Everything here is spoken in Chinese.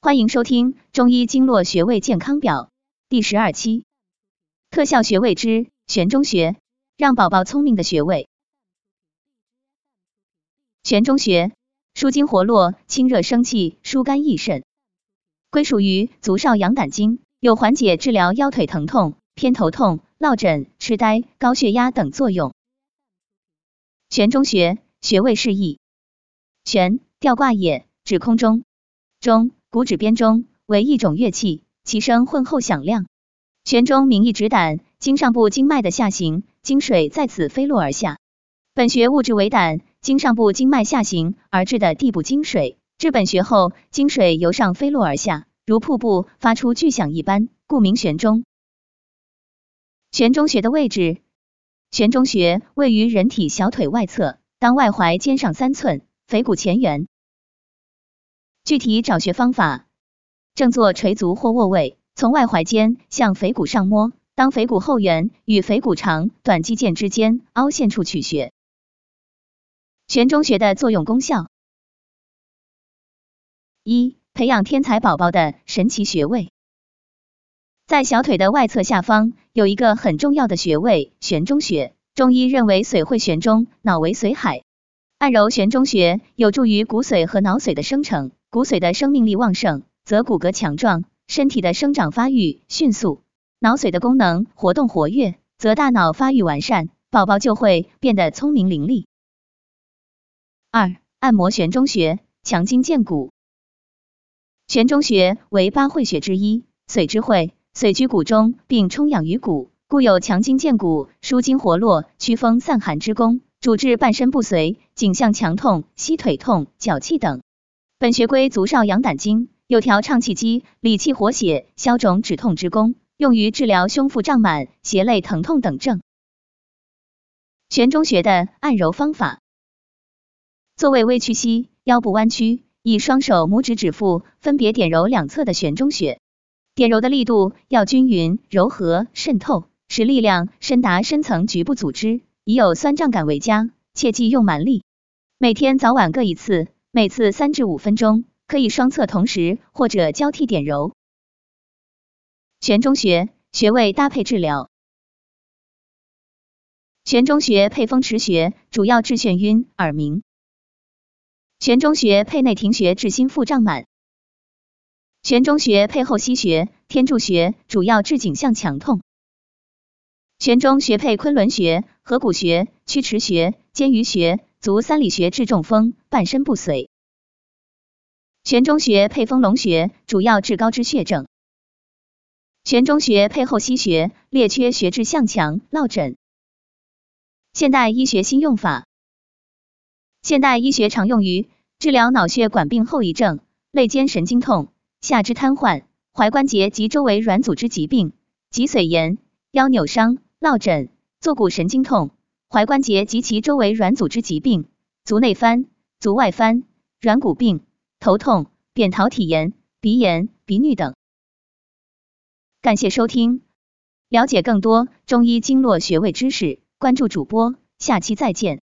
欢迎收听《中医经络穴位健康表》第十二期，特效穴位之悬中穴，让宝宝聪明的穴位。悬中穴，舒筋活络、清热生气、疏肝益肾，归属于足少阳胆经，有缓解治疗腰腿疼痛、偏头痛、落枕、痴呆、高血压等作用。悬中穴穴位示意：悬，吊挂也，指空中；中。骨指边中为一种乐器，其声浑厚响亮。悬中名义指胆经上部经脉的下行，经水在此飞落而下。本穴物质为胆经上部经脉下行而至的地部经水，至本穴后，经水由上飞落而下，如瀑布发出巨响一般，故名悬中。悬中穴的位置，悬中穴位于人体小腿外侧，当外踝尖上三寸，腓骨前缘。具体找穴方法：正坐垂足或卧位，从外踝尖向腓骨上摸，当腓骨后缘与腓骨长短肌腱之间凹陷处取穴。悬中穴的作用功效：一、培养天才宝宝的神奇穴位。在小腿的外侧下方有一个很重要的穴位——悬中穴。中医认为，髓会悬中，脑为髓海。按揉悬中穴有助于骨髓和脑髓的生成。骨髓的生命力旺盛，则骨骼强壮，身体的生长发育迅速；脑髓的功能活动活跃，则大脑发育完善，宝宝就会变得聪明伶俐。二、按摩悬中穴，强筋健骨。悬中穴为八会穴之一，髓之会，髓居骨中，并充养于骨，故有强筋健骨、舒筋活络、驱风散寒之功，主治半身不遂、颈项强痛、膝腿痛、脚气等。本穴归足少阳胆经，有调畅气机、理气活血、消肿止痛之功，用于治疗胸腹胀满、胁肋疼痛等症。悬中穴的按揉方法：坐位微屈膝，腰部弯曲，以双手拇指指腹分别点揉两侧的悬中穴，点揉的力度要均匀、柔和、渗透，使力量深达深层局部组织，以有酸胀感为佳，切忌用蛮力。每天早晚各一次。每次三至五分钟，可以双侧同时或者交替点揉。悬中穴穴位搭配治疗。悬中穴配风池穴，主要治眩晕、耳鸣。悬中穴配内庭穴，治心腹胀满。悬中穴配后溪穴、天柱穴，主要治颈项强痛。悬中穴配昆仑穴、合谷穴、曲池穴、肩俞穴。足三里穴治中风、半身不遂。悬中穴配丰隆穴，主要治高脂血症。悬中穴配后溪穴、列缺穴治向强、落枕。现代医学新用法。现代医学常用于治疗脑血管病后遗症、肋间神经痛、下肢瘫痪、踝关节及周围软组织疾病、脊髓炎、腰扭伤、落枕、坐骨神经痛。踝关节及其周围软组织疾病、足内翻、足外翻、软骨病、头痛、扁桃体炎、鼻炎、鼻衄等。感谢收听，了解更多中医经络穴位知识，关注主播，下期再见。